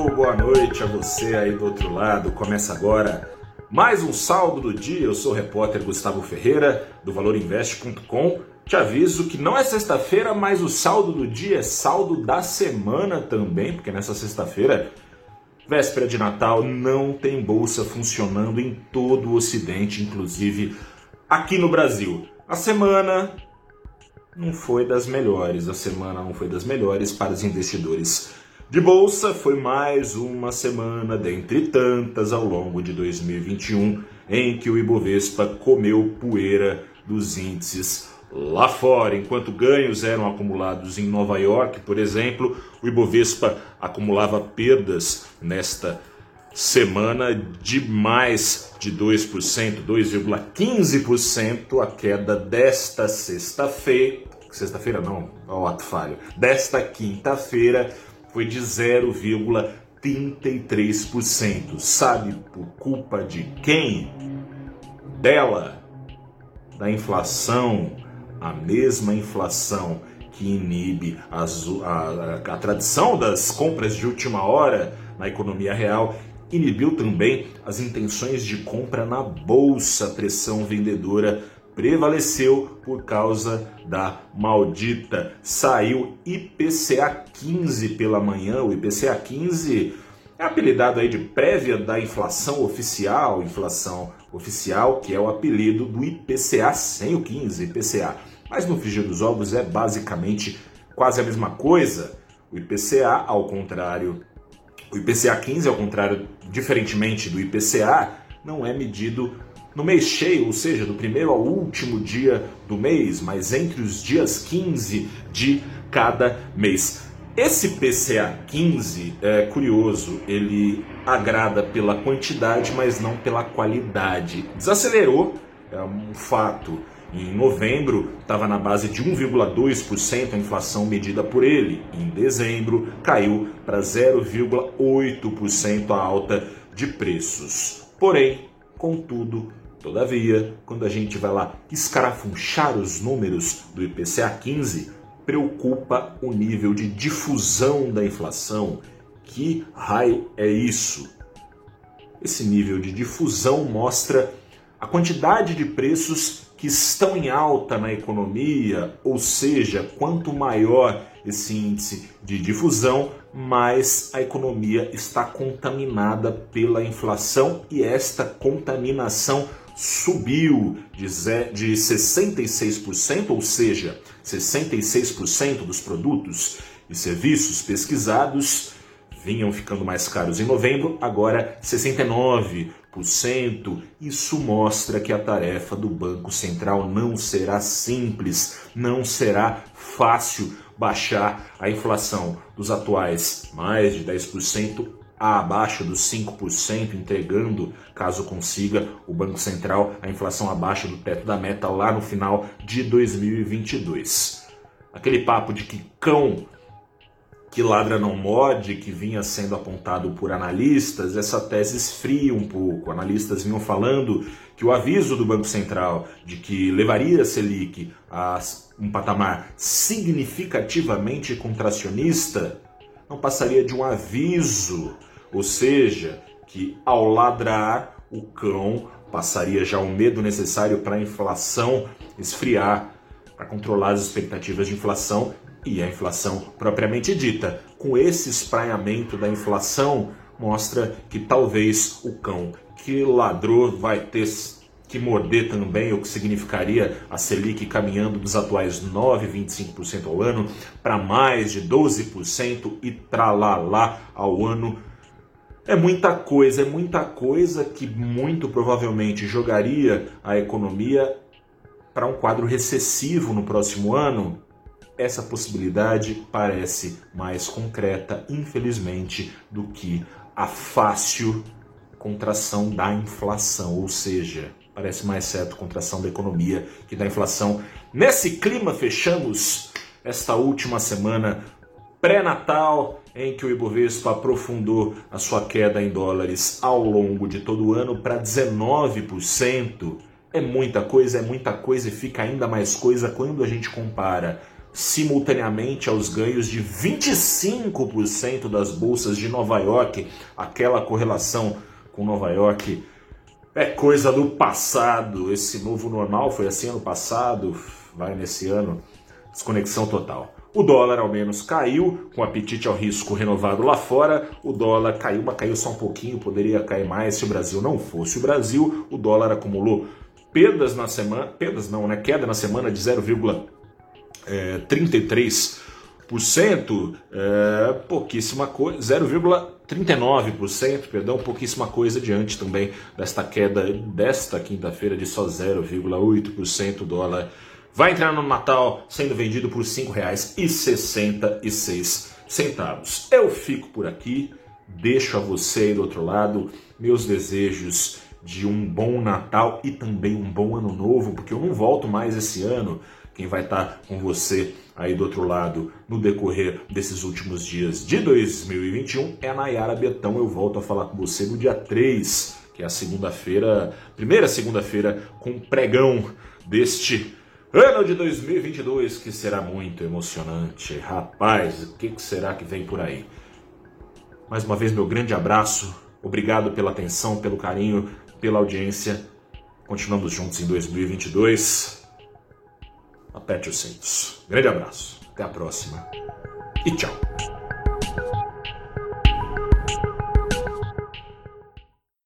Boa noite a você aí do outro lado. Começa agora mais um saldo do dia. Eu sou o repórter Gustavo Ferreira do valorinvest.com. Te aviso que não é sexta-feira, mas o saldo do dia é saldo da semana também, porque nessa sexta-feira, véspera de Natal, não tem bolsa funcionando em todo o Ocidente, inclusive aqui no Brasil. A semana não foi das melhores, a semana não foi das melhores para os investidores de bolsa foi mais uma semana dentre tantas ao longo de 2021 em que o Ibovespa comeu poeira dos índices lá fora. Enquanto ganhos eram acumulados em Nova York, por exemplo, o Ibovespa acumulava perdas nesta semana de mais de 2%, 2,15% a queda desta sexta-feira. Sexta-feira não, ó, ato falho. Desta quinta-feira foi de 0,33%. Sabe por culpa de quem? Dela, da inflação, a mesma inflação que inibe as, a, a, a tradição das compras de última hora na economia real inibiu também as intenções de compra na bolsa, pressão vendedora prevaleceu por causa da maldita. Saiu IPCA 15 pela manhã, o IPCA 15 é apelidado aí de prévia da inflação oficial, inflação oficial, que é o apelido do IPCA sem o 15, IPCA. Mas no frigir dos ovos é basicamente quase a mesma coisa. O IPCA, ao contrário, o IPCA 15, ao contrário, diferentemente do IPCA, não é medido no mês cheio, ou seja, do primeiro ao último dia do mês, mas entre os dias 15 de cada mês. Esse PCA 15 é curioso, ele agrada pela quantidade, mas não pela qualidade. Desacelerou, é um fato. Em novembro, estava na base de 1,2% a inflação medida por ele. Em dezembro, caiu para 0,8% a alta de preços. Porém, contudo, Todavia, quando a gente vai lá escarafunchar os números do IPCA 15, preocupa o nível de difusão da inflação. Que raio é isso? Esse nível de difusão mostra a quantidade de preços que estão em alta na economia, ou seja, quanto maior esse índice de difusão, mais a economia está contaminada pela inflação e esta contaminação subiu de, de 66%, ou seja, 66% dos produtos e serviços pesquisados vinham ficando mais caros em novembro, agora 69%. Isso mostra que a tarefa do Banco Central não será simples, não será fácil baixar a inflação dos atuais mais de 10% abaixo dos 5%, entregando, caso consiga, o Banco Central a inflação abaixo do teto da meta lá no final de 2022. Aquele papo de que cão que ladra não morde, que vinha sendo apontado por analistas, essa tese esfria um pouco. Analistas vinham falando que o aviso do Banco Central de que levaria a Selic a um patamar significativamente contracionista não passaria de um aviso ou seja, que ao ladrar o cão passaria já o medo necessário para a inflação esfriar, para controlar as expectativas de inflação e a inflação propriamente dita. Com esse espraiamento da inflação, mostra que talvez o cão que ladrou vai ter que morder também, o que significaria a Selic caminhando dos atuais 9,25% ao ano para mais de 12% e tralalá ao ano é muita coisa, é muita coisa que muito provavelmente jogaria a economia para um quadro recessivo no próximo ano. Essa possibilidade parece mais concreta, infelizmente, do que a fácil contração da inflação, ou seja, parece mais certo contração da economia que da inflação. Nesse clima, fechamos esta última semana pré-natal, em que o Ibovespa aprofundou a sua queda em dólares ao longo de todo o ano para 19%. É muita coisa, é muita coisa e fica ainda mais coisa quando a gente compara simultaneamente aos ganhos de 25% das bolsas de Nova York. Aquela correlação com Nova York é coisa do passado. Esse novo normal foi assim ano passado, vai nesse ano. Desconexão total. O dólar ao menos caiu, com apetite ao risco renovado lá fora. O dólar caiu, mas caiu só um pouquinho, poderia cair mais se o Brasil não fosse o Brasil. O dólar acumulou perdas na semana, perdas não, né? Queda na semana de 0,33%, é, pouquíssima coisa, 0,39%, perdão, pouquíssima coisa diante também desta queda desta quinta-feira de só 0,8% dólar vai entrar no Natal sendo vendido por R$ 5,66. Eu fico por aqui, deixo a você aí do outro lado meus desejos de um bom Natal e também um bom Ano Novo, porque eu não volto mais esse ano. Quem vai estar com você aí do outro lado no decorrer desses últimos dias de 2021 é a Nayara Betão. Eu volto a falar com você no dia 3, que é a segunda-feira, primeira segunda-feira com pregão deste Ano de 2022 que será muito emocionante. Rapaz, o que será que vem por aí? Mais uma vez, meu grande abraço. Obrigado pela atenção, pelo carinho, pela audiência. Continuamos juntos em 2022. Aperte os cintos. Grande abraço. Até a próxima. E tchau.